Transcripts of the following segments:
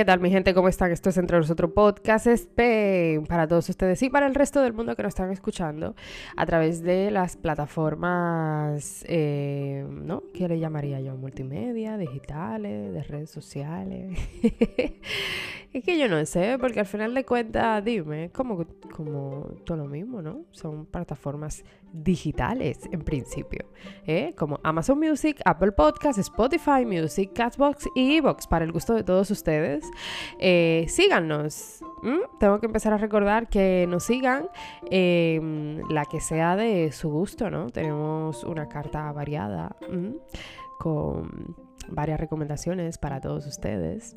¿Qué tal mi gente? ¿Cómo están? Esto es Entre Nosotros Podcast Spain para todos ustedes y para el resto del mundo que nos están escuchando a través de las plataformas, eh, ¿no? ¿Qué le llamaría yo? Multimedia, digitales, de redes sociales. es que yo no sé, porque al final de cuentas, dime, como, como todo lo mismo, ¿no? Son plataformas digitales en principio, ¿eh? como Amazon Music, Apple Podcasts, Spotify Music, Catbox y Evox para el gusto de todos ustedes. Eh, síganos. Tengo que empezar a recordar que nos sigan em, la que sea de su gusto, ¿no? Tenemos una carta variada con varias recomendaciones para todos ustedes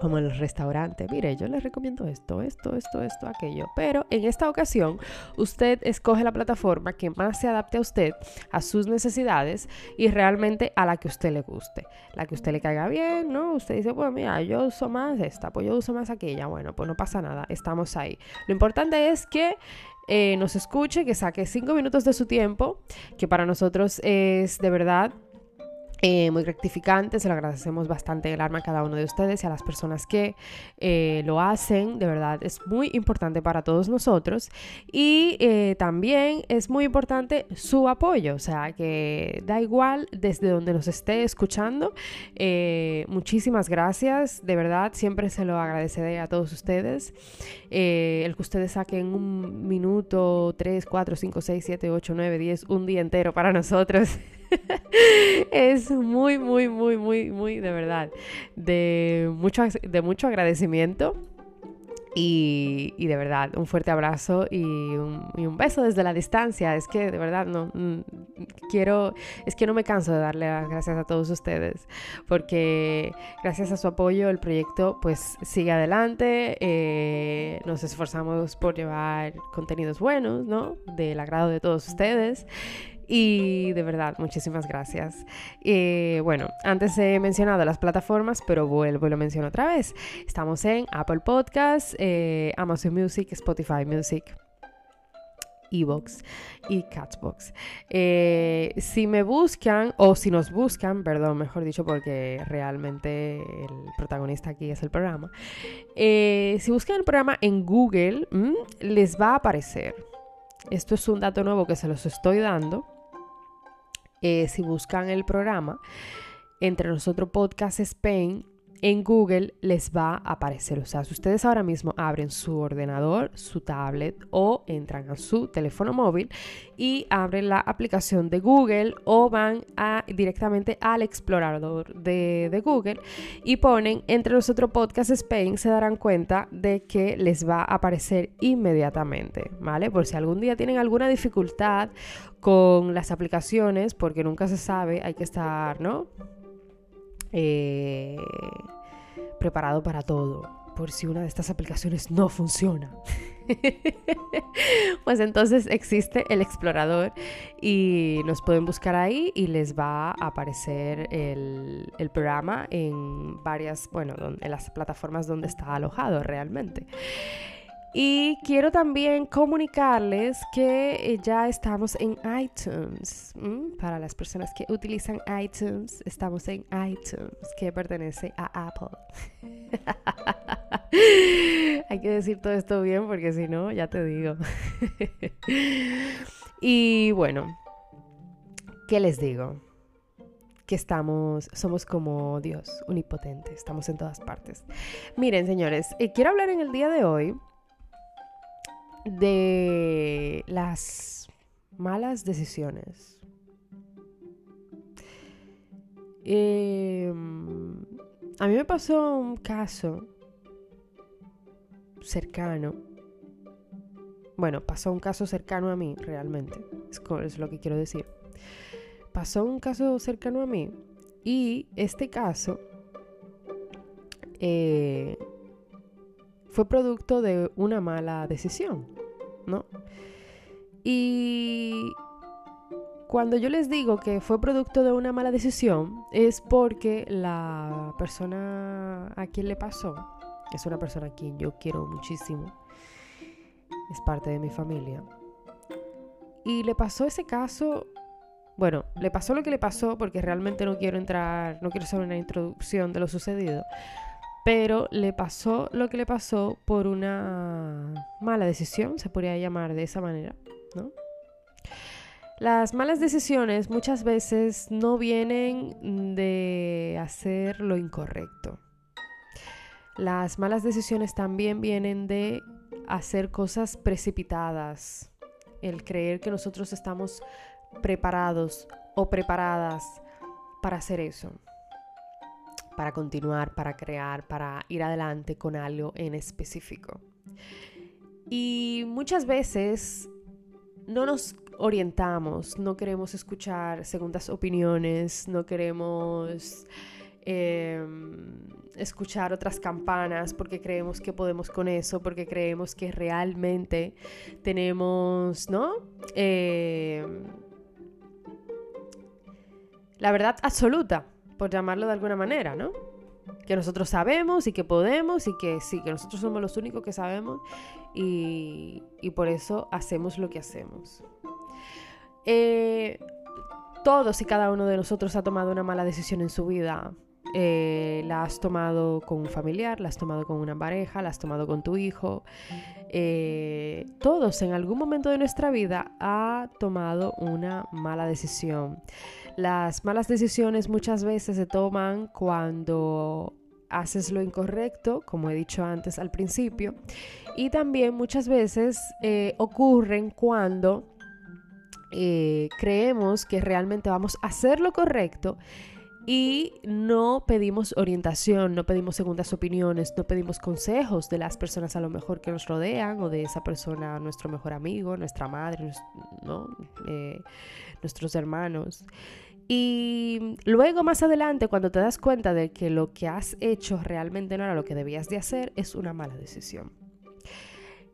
como en el restaurante. Mire, yo les recomiendo esto, esto, esto, esto, aquello. Pero en esta ocasión, usted escoge la plataforma que más se adapte a usted, a sus necesidades y realmente a la que usted le guste. La que usted le caiga bien, ¿no? Usted dice, bueno, mira, yo uso más esta, pues yo uso más aquella. Bueno, pues no pasa nada, estamos ahí. Lo importante es que eh, nos escuche, que saque cinco minutos de su tiempo, que para nosotros es de verdad eh, muy gratificante, se lo agradecemos bastante el arma a cada uno de ustedes y a las personas que eh, lo hacen, de verdad es muy importante para todos nosotros y eh, también es muy importante su apoyo, o sea que da igual desde donde nos esté escuchando, muchísimas gracias, de verdad siempre se lo agradeceré a todos ustedes, el que ustedes saquen un minuto, 3, 4, 5, 6, 7, 8, 9, 10, un día entero para nosotros. es muy, muy, muy, muy, muy, de verdad, de mucho, de mucho agradecimiento. Y, de verdad, un fuerte abrazo y un, beso desde la distancia. Es que de verdad no mm, quiero, es que no me canso de darle las gracias a todos ustedes, porque gracias a su apoyo el proyecto pues sigue adelante. Eh, nos esforzamos por llevar contenidos buenos, ¿no? Del agrado de todos ustedes. Y de verdad, muchísimas gracias. Eh, bueno, antes he mencionado las plataformas, pero vuelvo y lo menciono otra vez. Estamos en Apple Podcasts, eh, Amazon Music, Spotify Music. Evox y Catbox. Eh, si me buscan, o si nos buscan, perdón, mejor dicho, porque realmente el protagonista aquí es el programa. si buscan el programa en Google, mm, les va a aparecer. Esto es un dato nuevo que se los estoy dando. Eh, si buscan el programa, entre nosotros Podcast Spain, en Google les va a aparecer. O sea, si ustedes ahora mismo abren su ordenador, su tablet o entran a su teléfono móvil y abren la aplicación de Google o van directamente al explorador de, de Google y ponen entre nosotros Podcast Spain, se darán cuenta de que les va a aparecer inmediatamente, ¿vale? Por si algún día tienen alguna dificultad con las aplicaciones, porque nunca se sabe, hay que estar, ¿no? Eh, preparado para todo, por si una de estas aplicaciones no funciona. pues entonces existe el explorador y nos pueden buscar ahí y les va a aparecer el, el programa en varias, bueno, en las plataformas donde está alojado realmente. Y quiero también comunicarles que eh, ya estamos en iTunes. Para las personas que utilizan iTunes, estamos en iTunes, que pertenece a Apple. Hay que decir todo esto bien porque si no, ya te digo. y bueno, ¿qué les digo? que estamos, somos como Dios, unipotente, estamos en todas partes. Miren, señores, eh, quiero hablar en el día de hoy de las malas decisiones. Em, a mí me pasó un caso cercano. Bueno, pasó un caso cercano a mí, realmente. Es, lo que quiero decir. Pasó un caso cercano a mí. Y este caso eh, fue producto de una mala decisión. ¿no? Y cuando yo les digo que fue producto de una mala decisión, es porque la persona a quien le pasó es una persona a quien yo quiero muchísimo, es parte de mi familia. Y le pasó ese caso, bueno, le pasó lo que le pasó porque realmente no quiero entrar, no quiero hacer una introducción de lo sucedido, pero le pasó lo que le pasó por una mala decisión, se podría llamar de esa manera, ¿no? Las malas decisiones muchas veces no vienen de hacer lo incorrecto. Las malas decisiones también vienen de hacer cosas precipitadas, el creer que nosotros estamos preparados o preparadas para hacer eso, para continuar, para crear, para ir adelante con algo en específico. Y muchas veces no nos orientamos, no queremos escuchar segundas opiniones, no queremos em, escuchar otras campanas porque creemos que podemos con eso, porque creemos que realmente tenemos, ¿no? Em, la verdad absoluta, por llamarlo de alguna manera, ¿no? Que nosotros sabemos y que podemos y que sí, que nosotros somos los únicos que sabemos y, por eso hacemos lo que hacemos. Eh, todos y cada uno de nosotros ha tomado una mala decisión en su vida. Eh, la has tomado con un familiar, la has tomado con una pareja, la has tomado con tu hijo. Eh, todos en algún momento de nuestra vida ha tomado una mala decisión. Las malas decisiones muchas veces se toman cuando haces lo incorrecto, como he dicho antes al principio, y también muchas veces eh, ocurren cuando eh, creemos que realmente vamos a hacer lo correcto y no pedimos orientación, no pedimos segundas opiniones, no pedimos consejos de las personas a lo mejor que nos rodean o de esa persona, nuestro mejor amigo, nuestra madre. Eh, nuestros hermanos. Y luego más adelante, cuando te das cuenta de que lo que has hecho realmente no era lo que debías de hacer, es una mala decisión.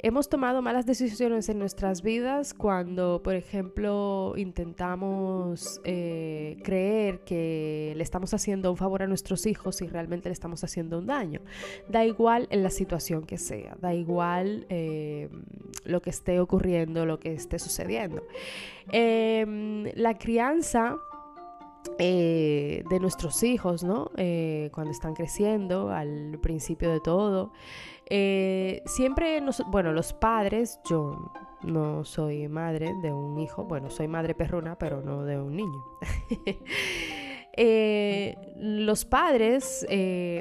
Hemos tomado malas decisiones en nuestras vidas cuando, por ejemplo, intentamos eh, creer que le estamos haciendo un favor a nuestros hijos y realmente le estamos haciendo un daño. Da igual en la situación que sea, da igual eh, lo que esté ocurriendo, lo que esté sucediendo. Em, la crianza eh, de nuestros hijos, ¿no? Eh, cuando están creciendo, al principio de todo. Eh, siempre, bueno, los padres, yo no soy madre de un hijo, bueno, soy madre perruna, pero no de un niño. los padres,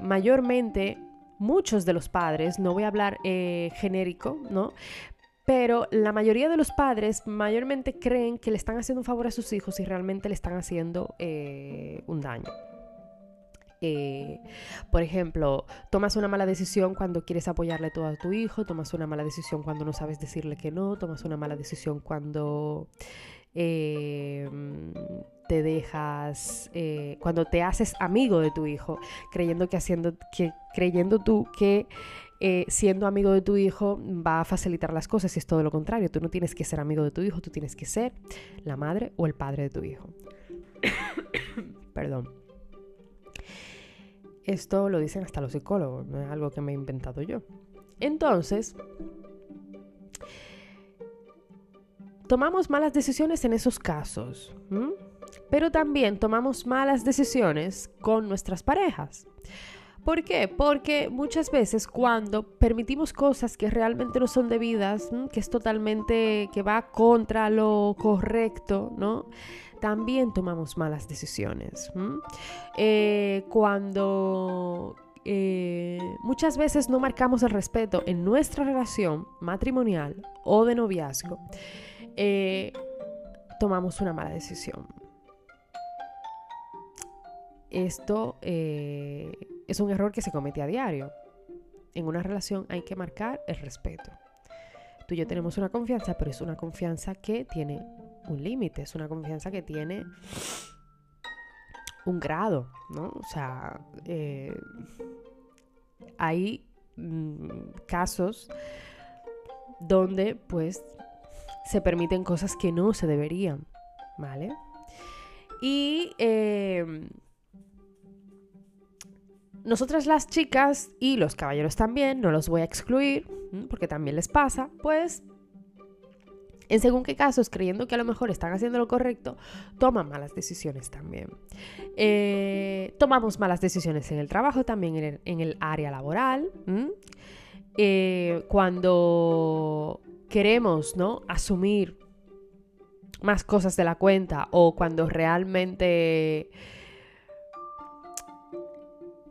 mayormente, muchos de los padres, no voy a hablar genérico, ¿no? Pero la mayoría de los padres mayormente creen que le están haciendo un favor a sus hijos y realmente le están haciendo eh, un daño. Eh, por ejemplo, tomas una mala decisión cuando quieres apoyarle todo a tu hijo, tomas una mala decisión cuando no sabes decirle que no, tomas una mala decisión cuando eh, te dejas, cuando te haces amigo de tu hijo, creyendo que haciendo, que, creyendo tú que eh, siendo amigo de tu hijo va a facilitar las cosas y es todo lo contrario. Tú no tienes que ser amigo de tu hijo, tú tienes que ser la madre o el padre de tu hijo. Perdón. Esto lo dicen hasta los psicólogos, no es algo que me he inventado yo. Entonces, tomamos malas decisiones en esos casos, pero también tomamos malas decisiones con nuestras parejas. ¿Por qué? Porque muchas veces cuando permitimos cosas que realmente no son debidas, que es totalmente, que va contra lo correcto, ¿no? También tomamos malas decisiones. Eh, cuando eh, muchas veces no marcamos el respeto en nuestra relación matrimonial o de noviazgo, eh, tomamos una mala decisión. Esto es un error que se comete a diario. En una relación hay que marcar el respeto. Tú y yo tenemos una confianza, pero es una confianza que tiene un límite, es una confianza que tiene un grado, ¿no? O sea, eh, hay mm, casos donde pues se permiten cosas que no se deberían, ¿vale? Y eh, nosotras las chicas y los caballeros también, no los voy a excluir, porque también les pasa, pues en según qué casos, creyendo que a lo mejor están haciendo lo correcto, toman malas decisiones también. Eh, tomamos malas decisiones en el trabajo, también en el, área laboral. Eh, cuando queremos ¿no? asumir más cosas de la cuenta o cuando realmente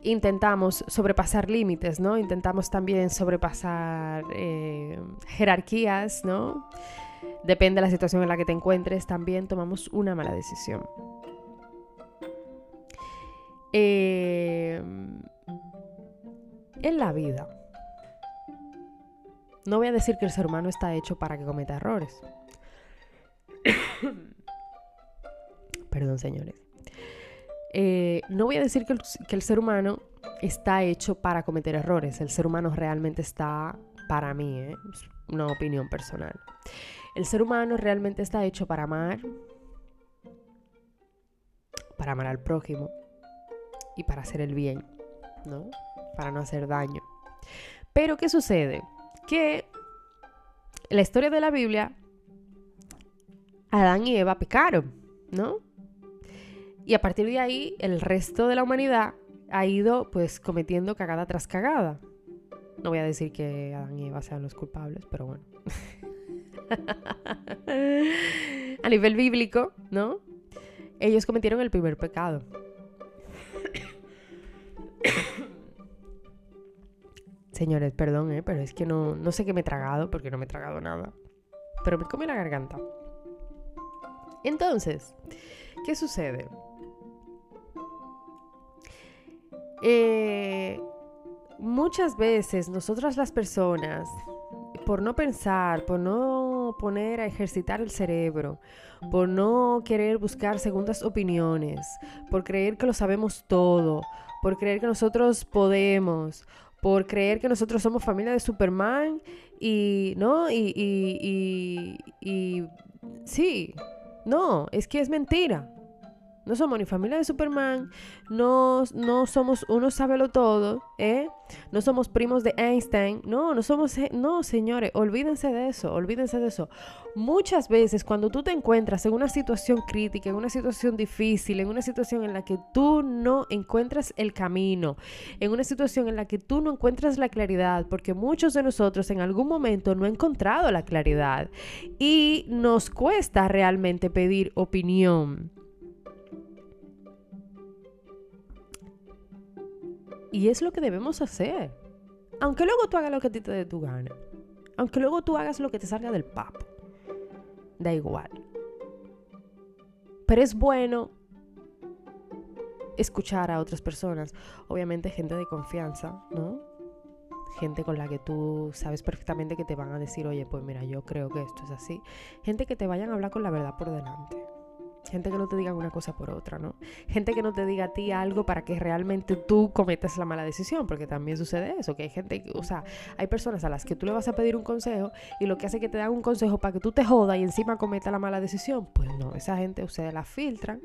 intentamos sobrepasar límites, ¿no? Intentamos también sobrepasar eh, jerarquías, ¿no? Depende de la situación en la que te encuentres, también tomamos una mala decisión. Eh, en la vida, no voy a decir que el ser humano está hecho para que cometa errores. Perdón, señores. Eh, no voy a decir que el, ser humano está hecho para cometer errores. El ser humano realmente está, para mí, ¿eh? una opinión personal. El ser humano realmente está hecho para amar, para amar al prójimo y para hacer el bien, ¿no? Para no hacer daño. Pero, ¿qué sucede? Que la historia de la Biblia, Adán y Eva pecaron, ¿no? Y a partir de ahí, el resto de la humanidad ha ido pues cometiendo cagada tras cagada. No voy a decir que Adán y Eva sean los culpables, pero bueno. a nivel bíblico, ¿no? Ellos cometieron el primer pecado. Señores, perdón, ¿eh? pero es que no, no sé qué me he tragado, porque no me he tragado nada. Pero me come la garganta. Entonces, ¿qué sucede? Eh, muchas veces nosotras las personas, por no pensar, por no poner a ejercitar el cerebro, por no querer buscar segundas opiniones, por creer que lo sabemos todo, por creer que nosotros podemos, por creer que nosotros somos familia de Superman y, ¿no? Y, y, y, y sí, no, es que es mentira. No somos ni familia de Superman, no, no somos uno sábelo todo, ¿eh? No somos primos de Einstein, no, no somos, eh, no, señores, olvídense de eso, olvídense de eso. Muchas veces cuando tú te encuentras en una situación crítica, en una situación difícil, en una situación en la que tú no encuentras el camino, en una situación en la que tú no encuentras la claridad, porque muchos de nosotros en algún momento no han encontrado la claridad y nos cuesta realmente pedir opinión Y es lo que debemos hacer. Aunque luego tú hagas lo que a ti te dé tu gana. Aunque luego tú hagas lo que te salga del papo. Da igual. Pero es bueno escuchar a otras personas. Obviamente gente de confianza, ¿no? Gente con la que tú sabes perfectamente que te van a decir, oye, pues mira, yo creo que esto es así. Gente que te vayan a hablar con la verdad por delante. Gente que no te diga una cosa por otra, ¿no? Gente que no te diga a ti algo para que realmente tú cometas la mala decisión, porque también sucede eso, que hay gente, o sea, hay personas a las que tú le vas a pedir un consejo y lo que hace es que te dan un consejo para que tú te jodas y encima cometa la mala decisión. Pues no, esa gente ustedes la filtran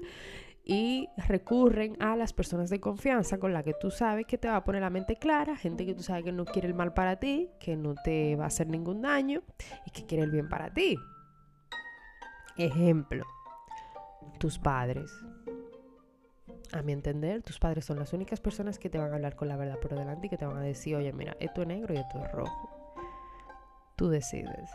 y recurren a las personas de confianza con la que tú sabes que te va a poner la mente clara, gente que tú sabes que no quiere el mal para ti, que no te va a hacer ningún daño y que quiere el bien para ti. Ejemplo tus padres. A mi entender, tus padres son las únicas personas que te van a hablar con la verdad por delante y que te van a decir, oye, mira, esto es negro y esto es rojo. Tú decides.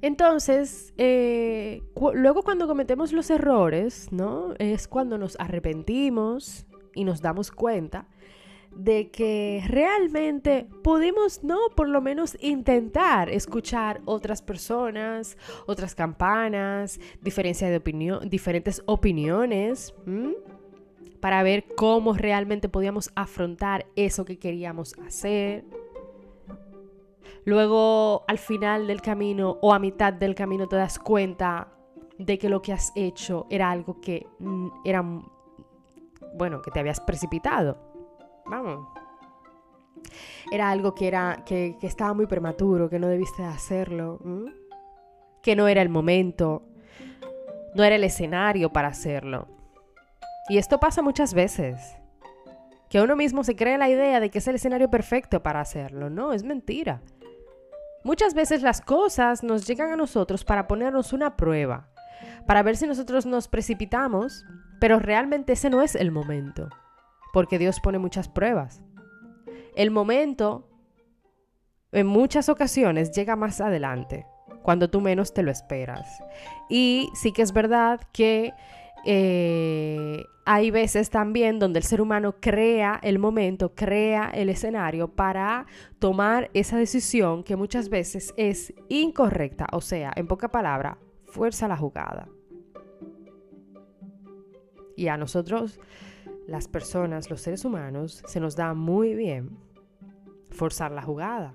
Entonces, eh, luego cuando cometemos los errores, ¿no? Es cuando nos arrepentimos y nos damos cuenta de que realmente podemos, ¿no? Por lo menos intentar escuchar otras personas, otras campanas, de opinión, diferentes opiniones, para ver cómo realmente podíamos afrontar eso que queríamos hacer. Luego, al final del camino o a mitad del camino, te das cuenta de que lo que has hecho era algo que era, bueno, que te habías precipitado vamos. Era algo que, era, que, estaba muy prematuro, que no debiste hacerlo, que no era el momento, no era el escenario para hacerlo. Y esto pasa muchas veces. Que uno mismo se cree la idea de que es el escenario perfecto para hacerlo. No, es mentira. Muchas veces las cosas nos llegan a nosotros para ponernos una prueba, para ver si nosotros nos precipitamos, pero realmente ese no es el momento, porque Dios pone muchas pruebas. El momento, en muchas ocasiones, llega más adelante, cuando tú menos te lo esperas. Y sí que es verdad que eh, hay veces también donde el ser humano crea el momento, crea el escenario para tomar esa decisión que muchas veces es incorrecta. O sea, en poca palabra, fuerza la jugada. Y a nosotros, las personas, los seres humanos, se nos da muy bien forzar la jugada.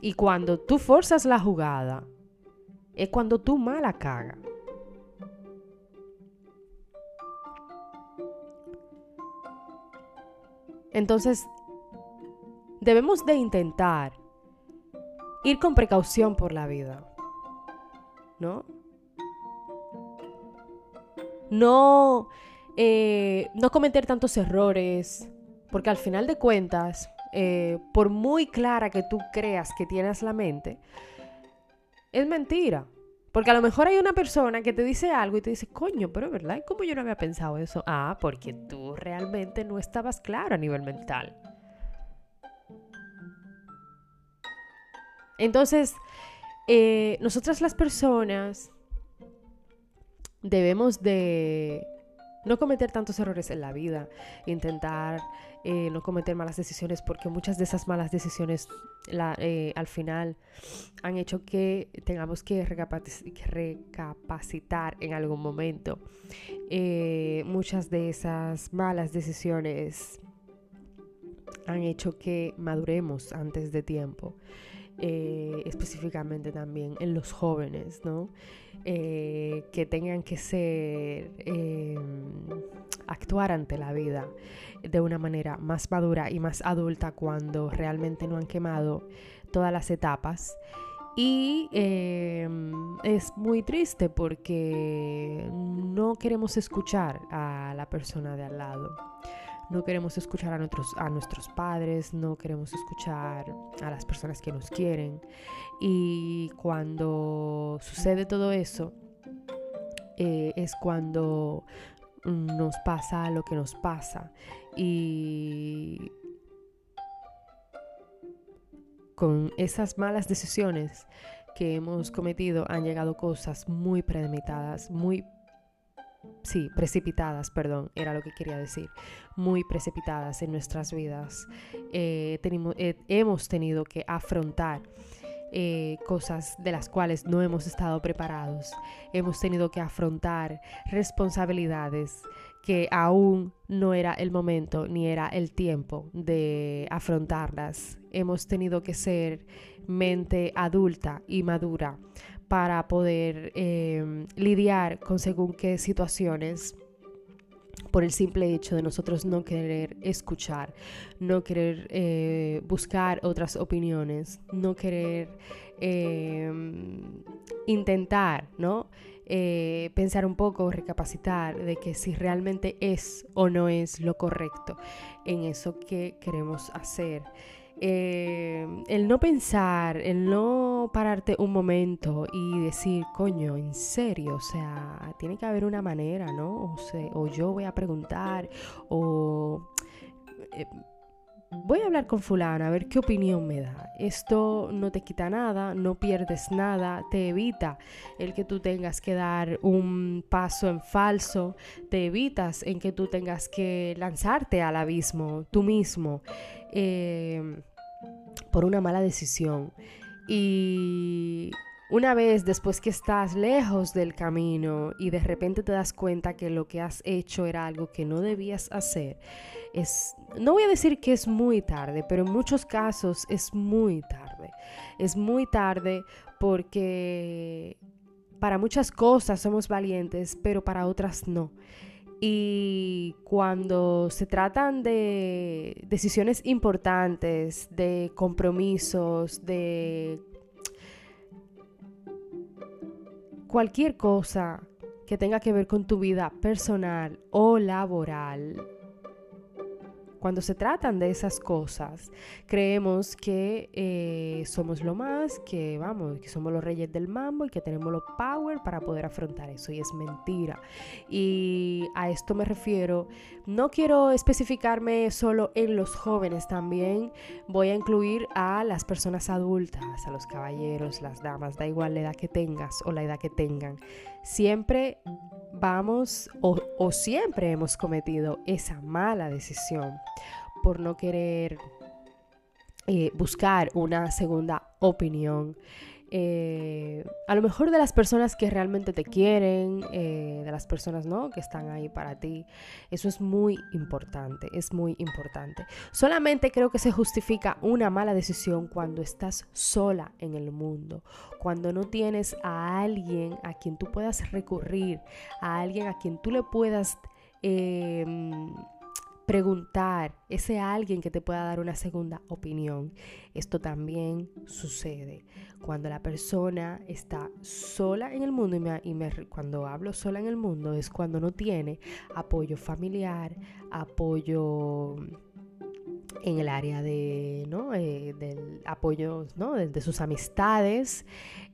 Y cuando tú forzas la jugada, es cuando tú mala caga. Entonces, debemos de intentar ir con precaución por la vida, ¿no? No, eh, no cometer tantos errores, porque al final de cuentas, eh, por muy clara que tú creas que tienes la mente, es mentira. Porque a lo mejor hay una persona que te dice algo y te dice, coño, pero verdad, ¿cómo yo no había pensado eso? Ah, porque tú realmente no estabas claro a nivel mental. Entonces, eh, nosotras las personas debemos de no cometer tantos errores en la vida, intentar eh, no cometer malas decisiones, porque muchas de esas malas decisiones eh, al final han hecho que tengamos que, recapacitar en algún momento. Eh, muchas de esas malas decisiones han hecho que maduremos antes de tiempo. Específicamente también en los jóvenes, ¿no? que tengan que ser, actuar ante la vida de una manera más madura y más adulta cuando realmente no han quemado todas las etapas. Y em, es muy triste porque no queremos escuchar a la persona de al lado. No queremos escuchar a nuestros, a nuestros padres, no queremos escuchar a las personas que nos quieren. Y cuando sucede todo eso, eh, es cuando nos pasa lo que nos pasa. Y con esas malas decisiones que hemos cometido han llegado cosas muy premeditadas, muy sí, precipitadas, perdón, era lo que quería decir, muy precipitadas en nuestras vidas. Eh, eh, hemos tenido que afrontar eh, cosas de las cuales no hemos estado preparados. Hemos tenido que afrontar responsabilidades que aún no era el momento ni era el tiempo de afrontarlas. Hemos tenido que ser mente adulta y madura para poder eh, lidiar con según qué situaciones por el simple hecho de nosotros no querer escuchar, no querer eh, buscar otras opiniones, no querer em, intentar, ¿no? Eh, pensar un poco, recapacitar de que si realmente es o no es lo correcto en eso que queremos hacer. Eh, el no pensar, el no pararte un momento y decir, coño, en serio, o sea, tiene que haber una manera, ¿no? O, sea, o yo voy a preguntar, o eh, voy a hablar con fulana a ver qué opinión me da. Esto no te quita nada, no pierdes nada, te evita el que tú tengas que dar un paso en falso, te evitas en que tú tengas que lanzarte al abismo tú mismo. Eh, por una mala decisión. Y una vez después que estás lejos del camino y de repente te das cuenta que lo que has hecho era algo que no debías hacer, es, no voy a decir que es muy tarde, pero en muchos casos es muy tarde. Es muy tarde porque para muchas cosas somos valientes, pero para otras no. Y cuando se tratan de decisiones importantes, de compromisos, de cualquier cosa que tenga que ver con tu vida personal o laboral, cuando se tratan de esas cosas, creemos que eh, somos lo más, que vamos, que somos los reyes del mambo y que tenemos los power para poder afrontar eso. Y es mentira. Y a esto me refiero, no quiero especificarme solo en los jóvenes, también voy a incluir a las personas adultas, a los caballeros, las damas, da igual la edad que tengas o la edad que tengan. Siempre vamos o, siempre hemos cometido esa mala decisión por no querer eh, buscar una segunda opinión eh, a lo mejor de las personas que realmente te quieren, eh, de las personas ¿no? que están ahí para ti. Eso es muy importante, es muy importante. Solamente creo que se justifica una mala decisión cuando estás sola en el mundo, cuando no tienes a alguien a quien tú puedas recurrir, a alguien a quien tú le puedas... Em, preguntar, ese alguien que te pueda dar una segunda opinión. Esto también sucede cuando la persona está sola en el mundo y, cuando hablo sola en el mundo es cuando no tiene apoyo familiar, apoyo en el área de, ¿no? Eh, del apoyo ¿no? de, sus amistades.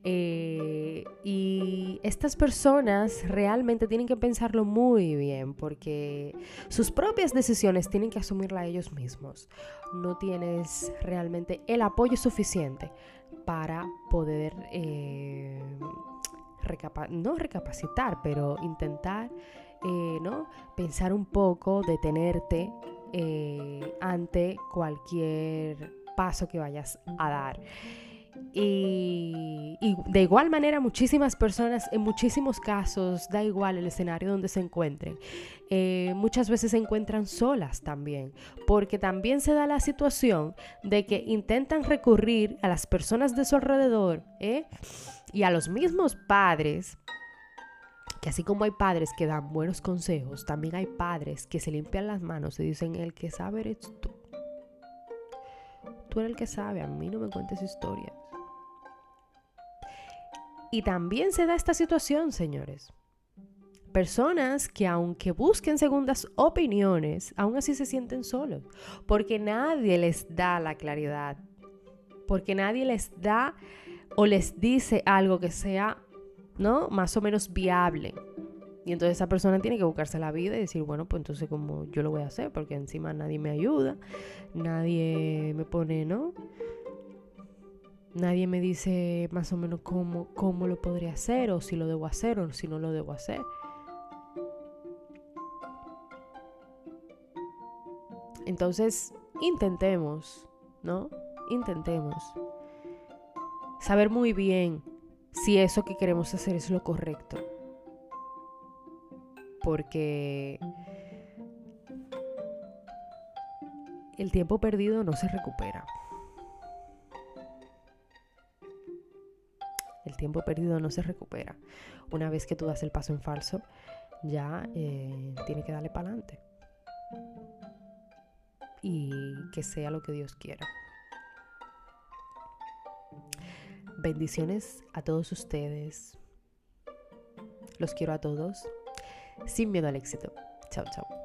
Eh, y estas personas realmente tienen que pensarlo muy bien porque sus propias decisiones tienen que asumirla ellos mismos. No tienes realmente el apoyo suficiente para poder... Eh, no recapacitar, pero intentar ¿no? pensar un poco, detenerte eh, ante cualquier paso que vayas a dar. Y, de igual manera muchísimas personas, en muchísimos casos, da igual el escenario donde se encuentren, eh, muchas veces se encuentran solas también, porque también se da la situación de que intentan recurrir a las personas de su alrededor ¿eh? y a los mismos padres que así como hay padres que dan buenos consejos, también hay padres que se limpian las manos y dicen, el que sabe eres tú. Tú eres el que sabe, a mí no me cuentes historias. Y también se da esta situación, señores. Personas que aunque busquen segundas opiniones, aún así se sienten solos, porque nadie les da la claridad, porque nadie les da o les dice algo que sea ¿no? Más o menos viable. Y entonces esa persona tiene que buscarse la vida y decir, bueno, pues entonces como yo lo voy a hacer, porque encima nadie me ayuda, nadie me pone, ¿no? Nadie me dice más o menos cómo, cómo lo podría hacer, o si lo debo hacer, o si no lo debo hacer. Entonces, intentemos, ¿no? Intentemos saber muy bien si eso que queremos hacer es lo correcto. Porque el tiempo perdido no se recupera. El tiempo perdido no se recupera. Una vez que tú das el paso en falso, ya eh, tiene que darle para adelante. Y que sea lo que Dios quiera. Bendiciones a todos ustedes. Los quiero a todos. Sin miedo al éxito. Chao, chao.